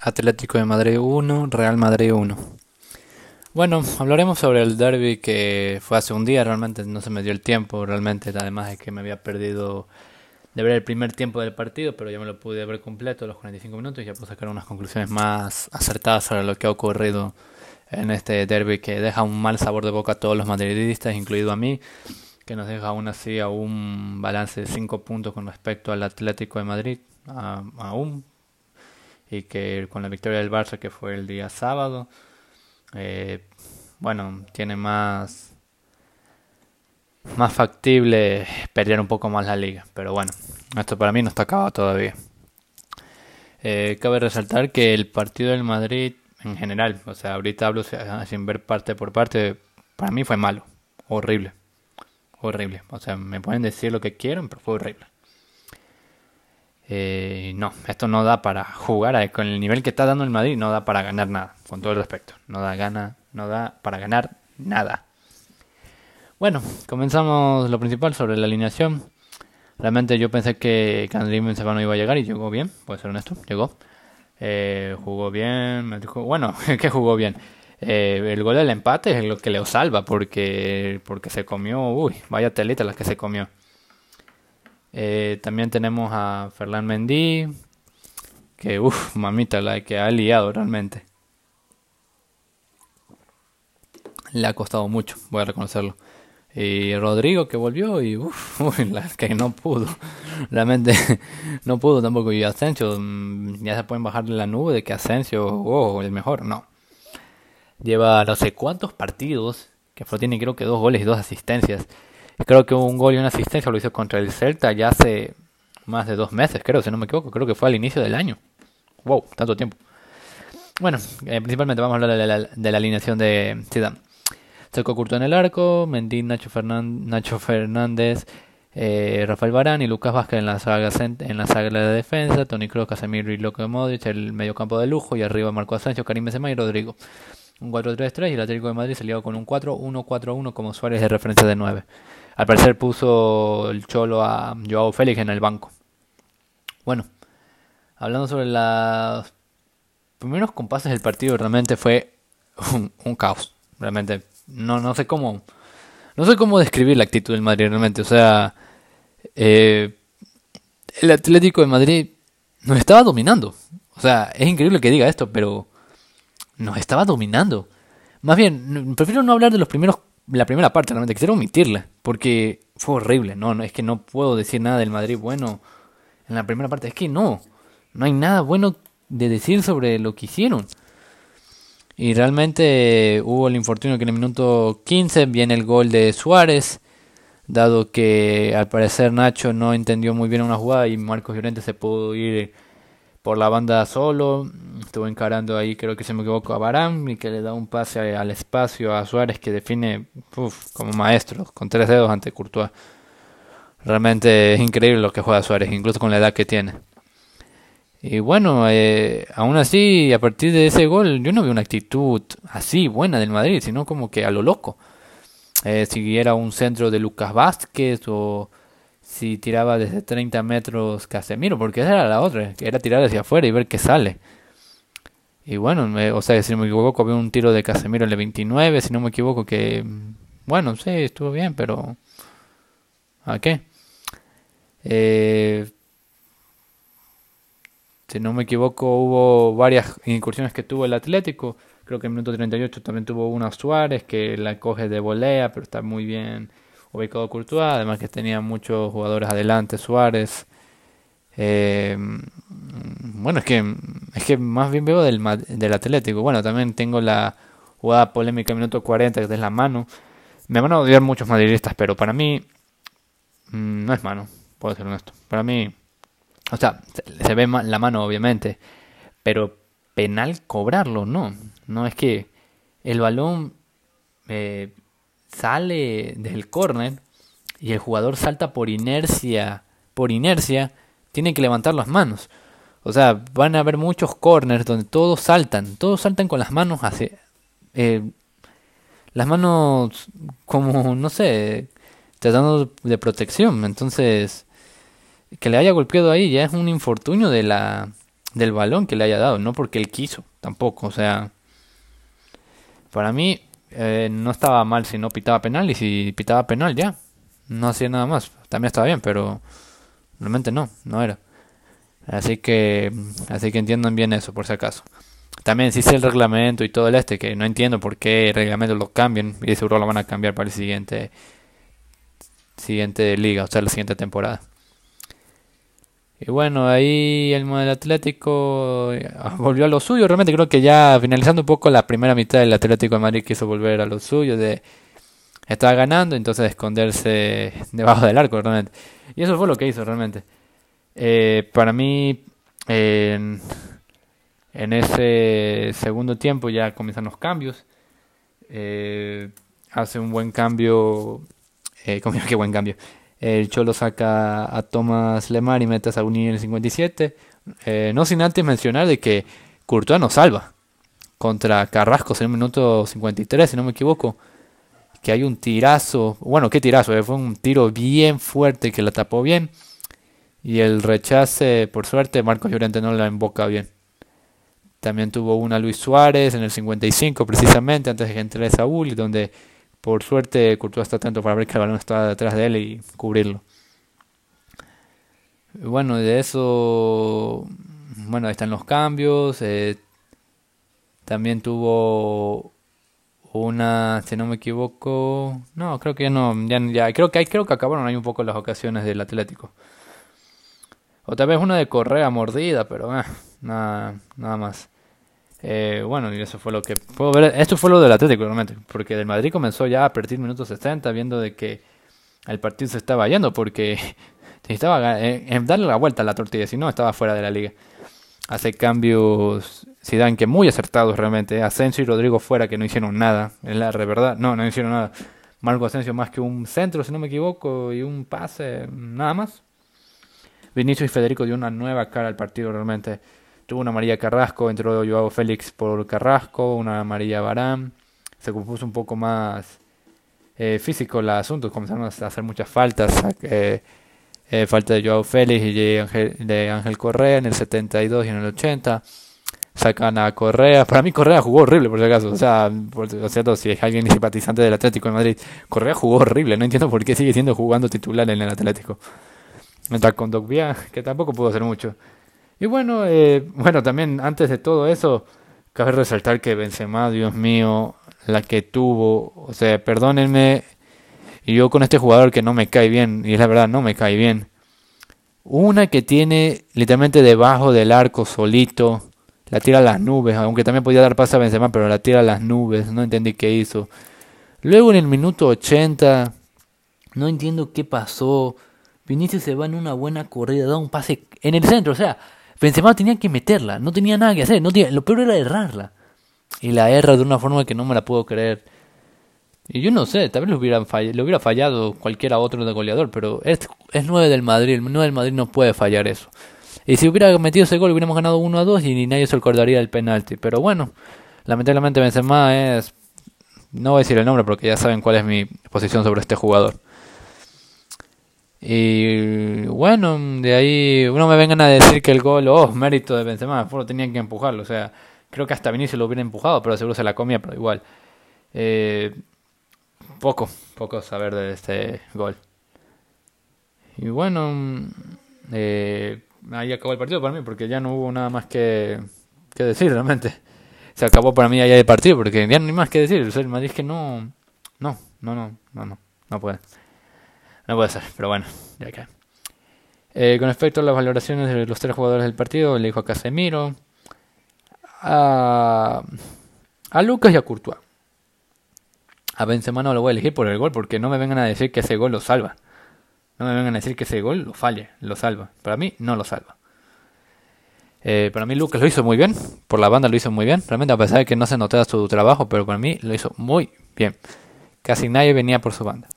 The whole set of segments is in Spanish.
Atlético de Madrid 1, Real Madrid 1. Bueno, hablaremos sobre el derby que fue hace un día, realmente no se me dio el tiempo, realmente además de que me había perdido de ver el primer tiempo del partido, pero ya me lo pude ver completo, los 45 minutos, y ya puedo sacar unas conclusiones más acertadas sobre lo que ha ocurrido en este derby que deja un mal sabor de boca a todos los madridistas, incluido a mí, que nos deja aún así a un balance de 5 puntos con respecto al Atlético de Madrid, aún y que con la victoria del Barça que fue el día sábado, eh, bueno, tiene más más factible perder un poco más la liga, pero bueno, esto para mí no está acabado todavía. Eh, cabe resaltar que el partido del Madrid en general, o sea, ahorita hablo sin ver parte por parte, para mí fue malo, horrible, horrible, o sea, me pueden decir lo que quieran, pero fue horrible. Eh, no, esto no da para jugar con el nivel que está dando el Madrid, no da para ganar nada, con todo el respeto. No da gana, no da para ganar nada. Bueno, comenzamos lo principal sobre la alineación. Realmente yo pensé que Candrim no iba a llegar y llegó bien, puede ser honesto, llegó. Eh, jugó bien, me dijo, bueno, que jugó bien. Eh, el gol del empate es lo que le salva porque, porque se comió, uy, vaya telita la que se comió. Eh, también tenemos a Ferland Mendy, que uff, mamita, la que ha liado realmente. Le ha costado mucho, voy a reconocerlo. Y Rodrigo que volvió y uff, la que no pudo. Realmente no pudo tampoco. Y Asensio, mm, ya se pueden bajar de la nube de que Asensio, oh, el mejor. No. Lleva no sé cuántos partidos, que solo tiene creo que dos goles y dos asistencias. Creo que un gol y una asistencia lo hizo contra el Celta ya hace más de dos meses, creo, si no me equivoco. Creo que fue al inicio del año. Wow, tanto tiempo. Bueno, eh, principalmente vamos a hablar de la, alineación de Zidane. Seco Curto en el arco, Mendy, Nacho, Fernández, eh, Rafael Barán y Lucas Vázquez en la saga, en la saga de defensa, Tony Kroos, Casemiro y Loco Modric, el medio campo de lujo y arriba Marco Asensio, Karim Benzema y Rodrigo. Un 4-3-3 y el Atlético de Madrid se con un 4-1-4-1 como Suárez de referencia de 9. Al parecer puso el Cholo a Joao Félix en el banco. Bueno, hablando sobre los primeros compases del partido, realmente fue un, caos. Realmente, no, no sé cómo. No sé cómo describir la actitud del Madrid realmente. O sea, eh, el Atlético de Madrid nos estaba dominando. O sea, es increíble que diga esto, pero nos estaba dominando. Más bien, prefiero no hablar de los primeros la primera parte, realmente quisiera omitirla, porque fue horrible. No, no, es que no puedo decir nada del Madrid bueno en la primera parte. Es que no, no hay nada bueno de decir sobre lo que hicieron. Y realmente hubo el infortunio que en el minuto 15 viene el gol de Suárez, dado que al parecer Nacho no entendió muy bien una jugada y Marcos Llorente se pudo ir por la banda solo. Estuvo encarando ahí, creo que se me equivoco, a Barán y que le da un pase al espacio a Suárez que define como maestro, con tres dedos ante Courtois. Realmente es increíble lo que juega Suárez, incluso con la edad que tiene. Y bueno, eh, aún así, a partir de ese gol, yo no vi una actitud así buena del Madrid, sino como que a lo loco. Eh, si era un centro de Lucas Vázquez o si tiraba desde 30 metros Casemiro, porque esa era la otra, que era tirar hacia afuera y ver qué sale. Y bueno, o sea, si no me equivoco, había un tiro de Casemiro en el 29, si no me equivoco, que, bueno, sí, estuvo bien, pero ¿a qué? Eh, si no me equivoco, hubo varias incursiones que tuvo el Atlético. Creo que en el minuto 38 también tuvo una Suárez que la coge de volea, pero está muy bien ubicado Courtois, además que tenía muchos jugadores adelante, Suárez. Eh, bueno, es que es que más bien veo del, del Atlético. Bueno, también tengo la jugada polémica minuto 40, que es la mano. Me van a odiar muchos madridistas, pero para mí mm, no es mano, puedo ser honesto. Para mí, o sea, se, ve la mano obviamente, pero penal cobrarlo, no. No es que el balón eh, sale del córner y el jugador salta por inercia, por inercia, tiene que levantar las manos. O sea, van a haber muchos corners donde todos saltan, todos saltan con las manos hacia... Eh, las manos como, no sé, tratando de protección. Entonces, que le haya golpeado ahí ya es un infortunio de la, del balón que le haya dado, no porque él quiso, tampoco. O sea, para mí eh, no estaba mal si no pitaba penal y si pitaba penal ya, no hacía nada más. También estaba bien, pero realmente no, no era. Así que, así que entiendan bien eso, por si acaso. También si el reglamento y todo el este, que no entiendo por qué el reglamento lo cambian y seguro lo van a cambiar para el siguiente siguiente liga, o sea, la siguiente temporada. Y bueno, ahí el modelo Atlético eh, volvió a lo suyo. Realmente creo que ya finalizando un poco la primera mitad del Atlético de Madrid quiso volver a lo suyo. De estaba ganando, entonces esconderse debajo del arco realmente. Y eso fue lo que hizo realmente. Eh, para mí, en, ese segundo tiempo ya comienzan los cambios. Eh, hace un buen cambio. Eh, qué buen cambio? El Cholo saca a Thomas Lemar y mete a Saguini en el 57. Eh, no sin antes mencionar de que Courtois nos salva contra Carrasco en el minuto 53, si no me equivoco. Que hay un tirazo, bueno, qué tirazo, eh, fue un tiro bien fuerte que la tapó bien. Y el rechace, por suerte, Marcos Llorente no la emboca bien. También tuvo una Luis Suárez en el 55, precisamente antes de que entre Saúl, donde por suerte, Courtois está atento para ver que el balón está detrás de él y cubrirlo. Bueno, de eso, bueno, ahí están los cambios. Eh, también tuvo una, si no me equivoco, no, creo que ya no, ya, creo que hay, creo que acabaron ahí un poco las ocasiones del Atlético. Otra vez una de Correa mordida, pero eh, nada, nada más. Eh, bueno, y eso fue lo que puedo ver. Esto fue lo del Atlético, realmente. Porque del Madrid comenzó ya a partir minutos 60, viendo de que el partido se estaba yendo, porque necesitaba eh, darle la vuelta a la tortilla, si no, estaba fuera de la liga. Hace cambios dan que muy acertados realmente. Asensio y Rodrigo fuera, que no hicieron nada. Es la verdad, no, no hicieron nada. Marco Asensio más que un centro, si no me equivoco, y un pase, nada más. Vinicius y Federico dio una nueva cara al partido realmente. Tuvo una María Carrasco, entró Joao Félix por Carrasco, una María Barán. Se compuso un poco más eh, físico el asunto, comenzaron a hacer muchas faltas. Eh, falta de Joao Félix y de Ángel, de Ángel Correa en el 72 y en el 80 sacan a Correa. Para mí Correa jugó horrible, por si acaso. O sea, por cierto, si es alguien simpatizante del Atlético de Madrid, Correa jugó horrible. No entiendo por qué sigue siendo jugando titular en el Atlético. Mientras con Dogbia, que tampoco pudo hacer mucho. Y bueno, eh, bueno, también antes de todo eso, cabe resaltar que Benzema, Dios mío, la que tuvo, o sea, perdónenme, y yo con este jugador que no me cae bien, y es la verdad, no me cae bien. Una que tiene literalmente debajo del arco solito, la tira a las nubes, aunque también podía dar paso a Benzema, pero la tira a las nubes, no entendí qué hizo. Luego en el minuto 80, no entiendo qué pasó. Vinicius se va en una buena corrida, da un pase en el centro, o sea, Benzema tenía que meterla, no tenía nada que hacer, lo peor era errarla. Y la erra de una forma que no me la puedo creer. Y yo no sé, tal vez le hubiera, fallado, le hubiera fallado cualquiera otro de goleador, pero es, es 9 del Madrid, el 9 del Madrid no puede fallar eso. Y si hubiera metido ese gol hubiéramos ganado 1 a 2 y nadie se acordaría del penalti. Pero bueno, lamentablemente Benzema es... No voy a decir el nombre porque ya saben cuál es mi posición sobre este jugador. Y bueno, de ahí uno me vengan a decir que el gol, oh, mérito de Benzema, lo tenían que empujarlo. O sea, creo que hasta Vinicius lo hubiera empujado, pero seguro se la comía, pero igual. Eh, poco, poco saber de este gol. Y bueno, eh, ahí acabó el partido para mí, porque ya no hubo nada más que, que decir realmente. Se acabó para mí allá el partido, porque ya no hay más que decir. O sea, el Madrid es que no, no, no, no, no, no, no puede. No puede ser, pero bueno, ya que. Eh, con respecto a las valoraciones de los tres jugadores del partido, le dijo a Casemiro, a, Lucas y a Courtois. A Benzema no lo voy a elegir por el gol porque no me vengan a decir que ese gol lo salva. No me vengan a decir que ese gol lo falle, lo salva. Para mí no lo salva. Eh, para mí Lucas lo hizo muy bien, por la banda lo hizo muy bien, realmente a pesar de que no se notaba su trabajo, pero para mí lo hizo muy bien. Casi nadie venía por su banda.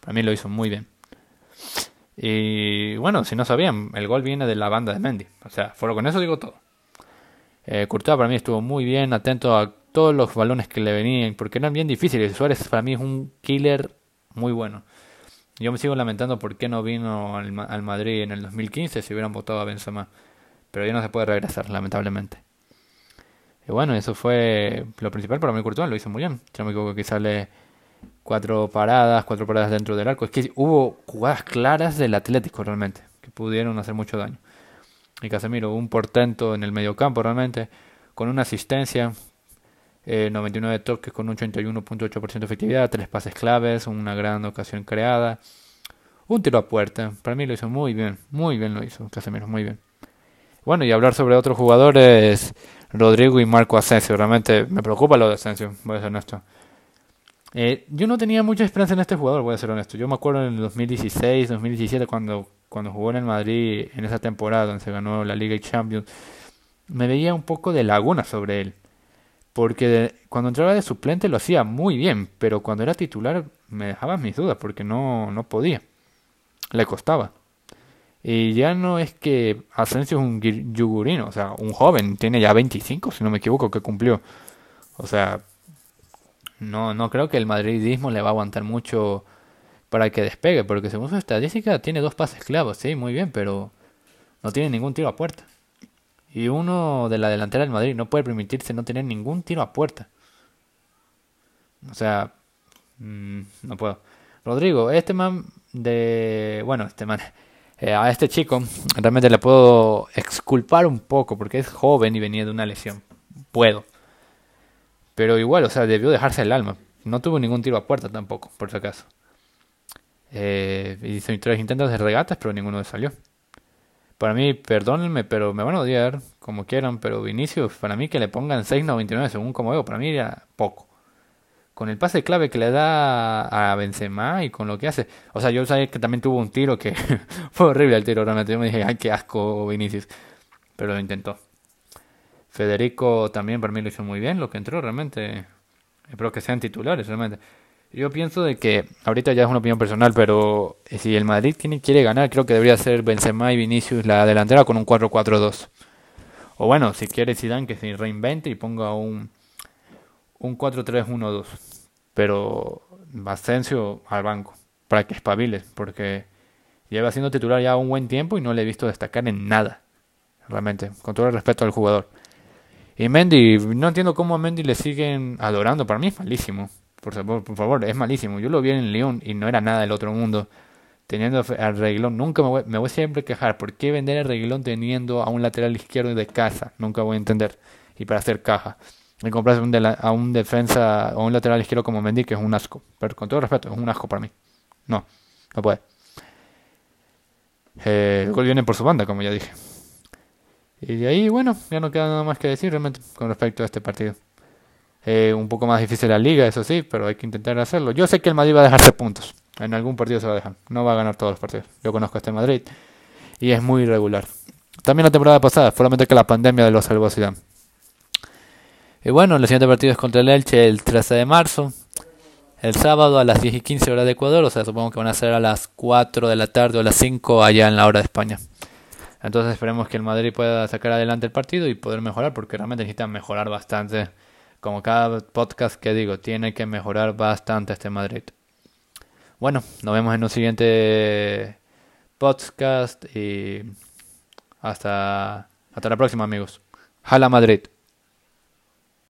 Para mí lo hizo muy bien. Y bueno, si no sabían, el gol viene de la banda de Mendy. O sea, por con eso digo todo. Eh, Courtois para mí estuvo muy bien, atento a todos los balones que le venían, porque eran bien difíciles. Suárez para mí es un killer muy bueno. Yo me sigo lamentando por qué no vino al, Madrid en el 2015 si hubieran votado a Benzema. pero ya no se puede regresar, lamentablemente. Y bueno, eso fue lo principal para mí Courtois, lo hizo muy bien. Yo me equivoco que sale cuatro paradas, cuatro paradas dentro del arco. Es que hubo jugadas claras del Atlético realmente, que pudieron hacer mucho daño. Y Casemiro, un portento en el medio campo realmente, con una asistencia, 99 eh, toques con un 81.8% de efectividad, tres pases claves, una gran ocasión creada, un tiro a puerta. Para mí lo hizo muy bien, muy bien lo hizo Casemiro, muy bien. Bueno, y hablar sobre otros jugadores, Rodrigo y Marco Asensio. Realmente me preocupa lo de Asensio, voy a ser honesto. Eh, yo no tenía mucha esperanza en este jugador, voy a ser honesto. Yo me acuerdo en el 2016, 2017, cuando, cuando jugó en el Madrid en esa temporada donde se ganó la Liga y Champions, me veía un poco de laguna sobre él. Porque cuando entraba de suplente lo hacía muy bien, pero cuando era titular me dejaba mis dudas porque no, no podía. Le costaba. Y ya no es que Asensio es un yugurino, o sea, un joven, tiene ya 25, si no me equivoco, que cumplió. O sea, no, no creo que el madridismo le va a aguantar mucho para que despegue, porque según su estadística tiene dos pases clavos, sí, muy bien, pero no tiene ningún tiro a puerta. Y uno de la delantera del Madrid no puede permitirse no tener ningún tiro a puerta. O sea, mm, no puedo. Rodrigo, este man de... Bueno, este man... Eh, a este chico realmente le puedo exculpar un poco porque es joven y venía de una lesión. Puedo. Pero igual, o sea, debió dejarse el alma. No tuvo ningún tiro a puerta tampoco, por si acaso. Eh, hizo tres intentos de regatas, pero ninguno salió. Para mí, perdónenme, pero me van a odiar como quieran, pero Vinicius, para mí que le pongan 6.99 según como veo, para mí era poco. Con el pase clave que le da a Benzema y con lo que hace. O sea, yo sabía que también tuvo un tiro que fue horrible el tiro, realmente. Yo me dije, ay, qué asco Vinicius. Pero lo intentó. Federico también para mí lo hizo muy bien, lo que entró realmente. Espero que sean titulares realmente. Yo pienso de que ahorita ya es una opinión personal, pero eh, si el Madrid quiere ganar, creo que debería ser Benzema y Vinicius la delantera con un 4-4-2. O bueno, si quiere Zidane que se reinvente y ponga un un 4-3-1-2. Pero Asensio al banco para que espabile, porque lleva siendo titular ya un buen tiempo y no le he visto destacar en nada. Realmente, con todo el respeto al jugador. Y Mendy, no entiendo cómo a Mendy le siguen adorando. Para mí es malísimo. Por favor, por favor, es malísimo. Yo lo vi en León y no era nada del otro mundo. Teniendo al reglón, nunca me voy, me voy siempre a quejar. ¿Por qué vender el reglón teniendo a un lateral izquierdo de casa? Nunca voy a entender. Y para hacer caja. Y comprarse un a un defensa o un lateral izquierdo como Mendy, que es un asco. Pero con todo respeto, es un asco para mí. No, no puede. Eh, el gol viene por su banda, como ya dije. Y de ahí, bueno, ya no queda nada más que decir realmente con respecto a este partido. Eh, un poco más difícil la liga, eso sí, pero hay que intentar hacerlo. Yo sé que el Madrid va a dejarse puntos. En algún partido se va a dejar. No va a ganar todos los partidos. Yo conozco a este Madrid y es muy irregular. También la temporada pasada, solamente que la pandemia de los salvó a Y bueno, el siguiente partido es contra el Elche el 13 de marzo. El sábado a las 10 y 15 horas de Ecuador, o sea, supongo que van a ser a las 4 de la tarde o a las 5 allá en la hora de España. Entonces esperemos que el Madrid pueda sacar adelante el partido y poder mejorar, porque realmente necesitan mejorar bastante. Como cada podcast que digo, tiene que mejorar bastante este Madrid. Bueno, nos vemos en un siguiente podcast y hasta, hasta la próxima amigos. Hala Madrid.